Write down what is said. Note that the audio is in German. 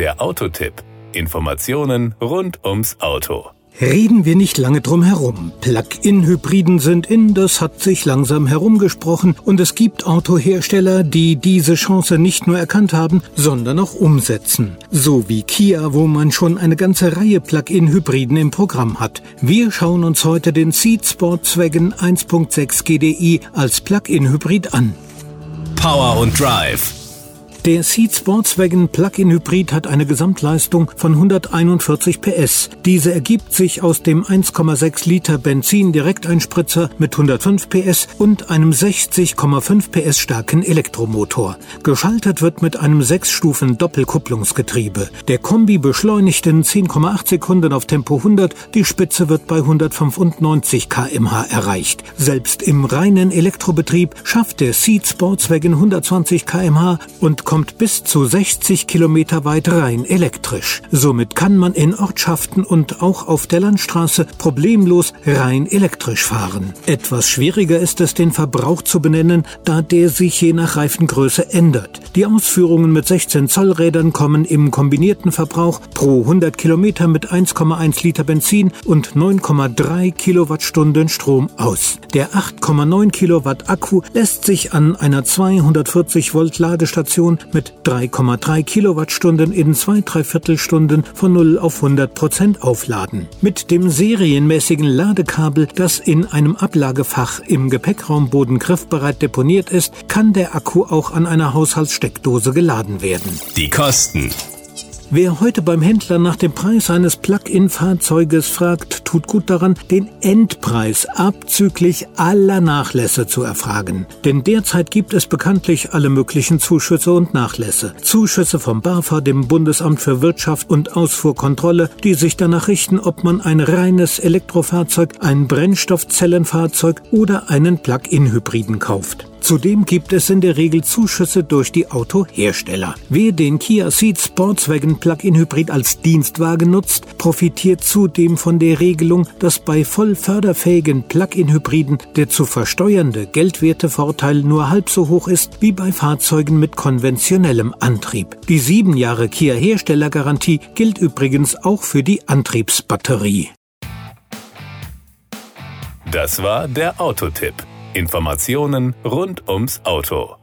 Der Autotipp. Informationen rund ums Auto. Reden wir nicht lange drum herum. Plug-in-Hybriden sind in, das hat sich langsam herumgesprochen und es gibt Autohersteller, die diese Chance nicht nur erkannt haben, sondern auch umsetzen. So wie Kia, wo man schon eine ganze Reihe Plug-in-Hybriden im Programm hat. Wir schauen uns heute den Seat Sportswagen 1.6 GDI als Plug-in-Hybrid an. Power und Drive der Seat Sportswagen Plug-in Hybrid hat eine Gesamtleistung von 141 PS. Diese ergibt sich aus dem 1,6 Liter Benzin Direkteinspritzer mit 105 PS und einem 60,5 PS starken Elektromotor. Geschaltet wird mit einem 6-Stufen Doppelkupplungsgetriebe. Der Kombi beschleunigt in 10,8 Sekunden auf Tempo 100, die Spitze wird bei 195 kmh erreicht. Selbst im reinen Elektrobetrieb schafft der Seat Sportswagen 120 kmh und kommt bis zu 60 Kilometer weit rein elektrisch. Somit kann man in Ortschaften und auch auf der Landstraße problemlos rein elektrisch fahren. Etwas schwieriger ist es, den Verbrauch zu benennen, da der sich je nach Reifengröße ändert. Die Ausführungen mit 16 Zoll Rädern kommen im kombinierten Verbrauch pro 100 Kilometer mit 1,1 Liter Benzin und 9,3 Kilowattstunden Strom aus. Der 8,9 Kilowatt Akku lässt sich an einer 240 Volt Ladestation mit 3,3 Kilowattstunden in zwei Dreiviertelstunden von 0 auf 100 Prozent aufladen. Mit dem serienmäßigen Ladekabel, das in einem Ablagefach im Gepäckraumboden griffbereit deponiert ist, kann der Akku auch an einer Haushaltssteckdose geladen werden. Die Kosten. Wer heute beim Händler nach dem Preis eines Plug-in-Fahrzeuges fragt, tut gut daran, den Endpreis abzüglich aller Nachlässe zu erfragen. Denn derzeit gibt es bekanntlich alle möglichen Zuschüsse und Nachlässe. Zuschüsse vom BAFA, dem Bundesamt für Wirtschaft und Ausfuhrkontrolle, die sich danach richten, ob man ein reines Elektrofahrzeug, ein Brennstoffzellenfahrzeug oder einen Plug-in-Hybriden kauft. Zudem gibt es in der Regel Zuschüsse durch die Autohersteller. Wer den Kia Ceed Sportswagen Plug-in Hybrid als Dienstwagen nutzt, profitiert zudem von der Regelung, dass bei voll förderfähigen Plug-in Hybriden der zu versteuernde Geldwertevorteil nur halb so hoch ist wie bei Fahrzeugen mit konventionellem Antrieb. Die sieben Jahre Kia Herstellergarantie gilt übrigens auch für die Antriebsbatterie. Das war der Autotipp. Informationen rund ums Auto.